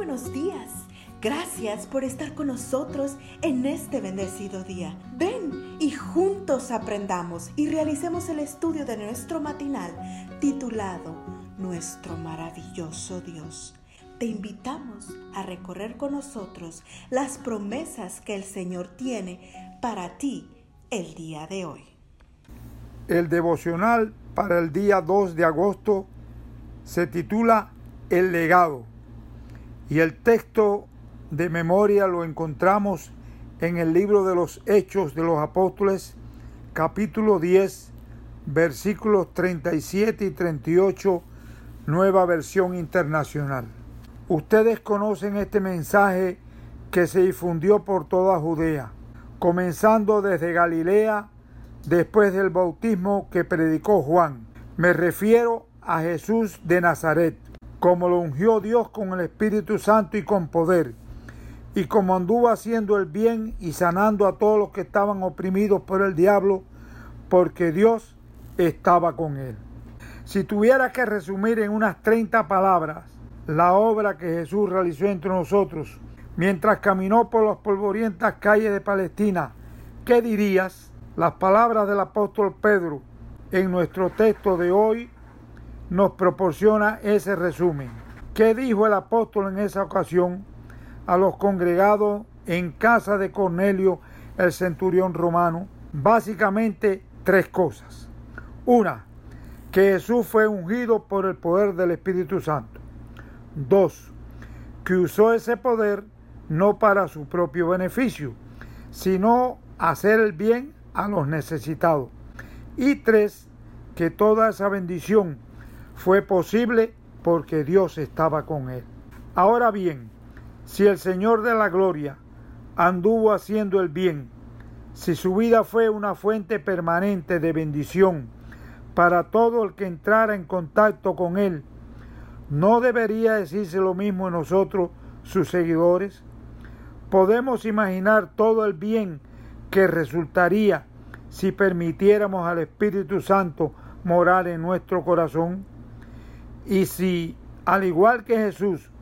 buenos días. Gracias por estar con nosotros en este bendecido día. Ven y juntos aprendamos y realicemos el estudio de nuestro matinal titulado Nuestro maravilloso Dios. Te invitamos a recorrer con nosotros las promesas que el Señor tiene para ti el día de hoy. El devocional para el día 2 de agosto se titula El legado y el texto de memoria lo encontramos en el libro de los Hechos de los Apóstoles, capítulo 10, versículos 37 y 38, nueva versión internacional. Ustedes conocen este mensaje que se difundió por toda Judea, comenzando desde Galilea después del bautismo que predicó Juan. Me refiero a Jesús de Nazaret como lo ungió Dios con el Espíritu Santo y con poder, y como anduvo haciendo el bien y sanando a todos los que estaban oprimidos por el diablo, porque Dios estaba con él. Si tuviera que resumir en unas 30 palabras la obra que Jesús realizó entre nosotros, mientras caminó por las polvorientas calles de Palestina, ¿qué dirías? Las palabras del apóstol Pedro en nuestro texto de hoy nos proporciona ese resumen. ¿Qué dijo el apóstol en esa ocasión a los congregados en casa de Cornelio, el centurión romano? Básicamente tres cosas. Una, que Jesús fue ungido por el poder del Espíritu Santo. Dos, que usó ese poder no para su propio beneficio, sino hacer el bien a los necesitados. Y tres, que toda esa bendición fue posible porque Dios estaba con él. Ahora bien, si el Señor de la Gloria anduvo haciendo el bien, si su vida fue una fuente permanente de bendición para todo el que entrara en contacto con Él, ¿no debería decirse lo mismo en nosotros, sus seguidores? Podemos imaginar todo el bien que resultaría si permitiéramos al Espíritu Santo morar en nuestro corazón. Y si, al igual que Jesús,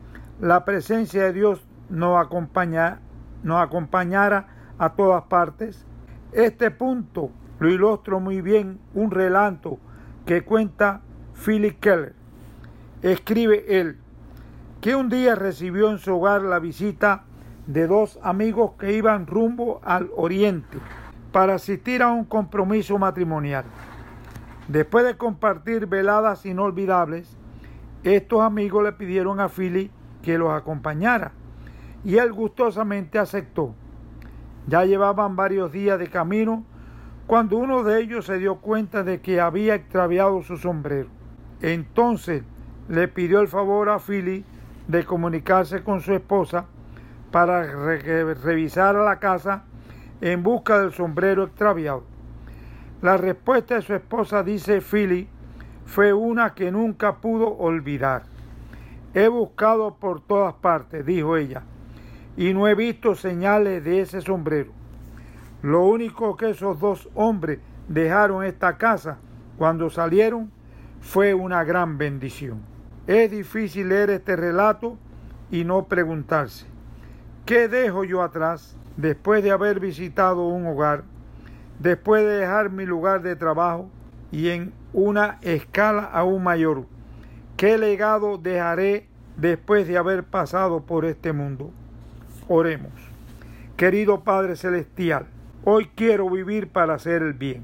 la presencia de Dios nos, acompaña, nos acompañara a todas partes, este punto lo ilustra muy bien un relato que cuenta Philip Keller. Escribe él que un día recibió en su hogar la visita de dos amigos que iban rumbo al oriente para asistir a un compromiso matrimonial. Después de compartir veladas inolvidables, estos amigos le pidieron a Philly que los acompañara y él gustosamente aceptó. Ya llevaban varios días de camino cuando uno de ellos se dio cuenta de que había extraviado su sombrero. Entonces le pidió el favor a Philly de comunicarse con su esposa para revisar a la casa en busca del sombrero extraviado. La respuesta de su esposa dice Philly fue una que nunca pudo olvidar. He buscado por todas partes, dijo ella, y no he visto señales de ese sombrero. Lo único que esos dos hombres dejaron esta casa cuando salieron fue una gran bendición. Es difícil leer este relato y no preguntarse, ¿qué dejo yo atrás después de haber visitado un hogar, después de dejar mi lugar de trabajo y en una escala aún mayor. ¿Qué legado dejaré después de haber pasado por este mundo? Oremos. Querido Padre Celestial, hoy quiero vivir para hacer el bien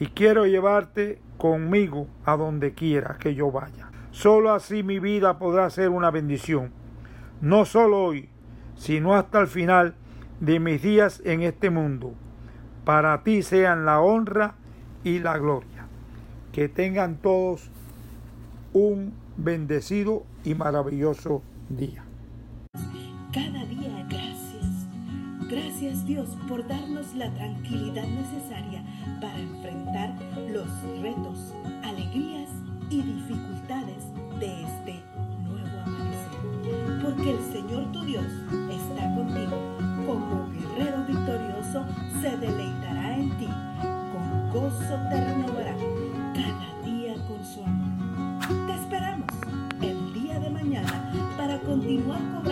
y quiero llevarte conmigo a donde quiera que yo vaya. Solo así mi vida podrá ser una bendición, no solo hoy, sino hasta el final de mis días en este mundo. Para ti sean la honra y la gloria. Que tengan todos un bendecido y maravilloso día. Cada día gracias. Gracias Dios por darnos la tranquilidad necesaria para enfrentar los retos, alegrías y dificultades de este nuevo amanecer. Porque el Señor tu Dios está contigo. Como guerrero victorioso se deleitará en ti. Con gozo te one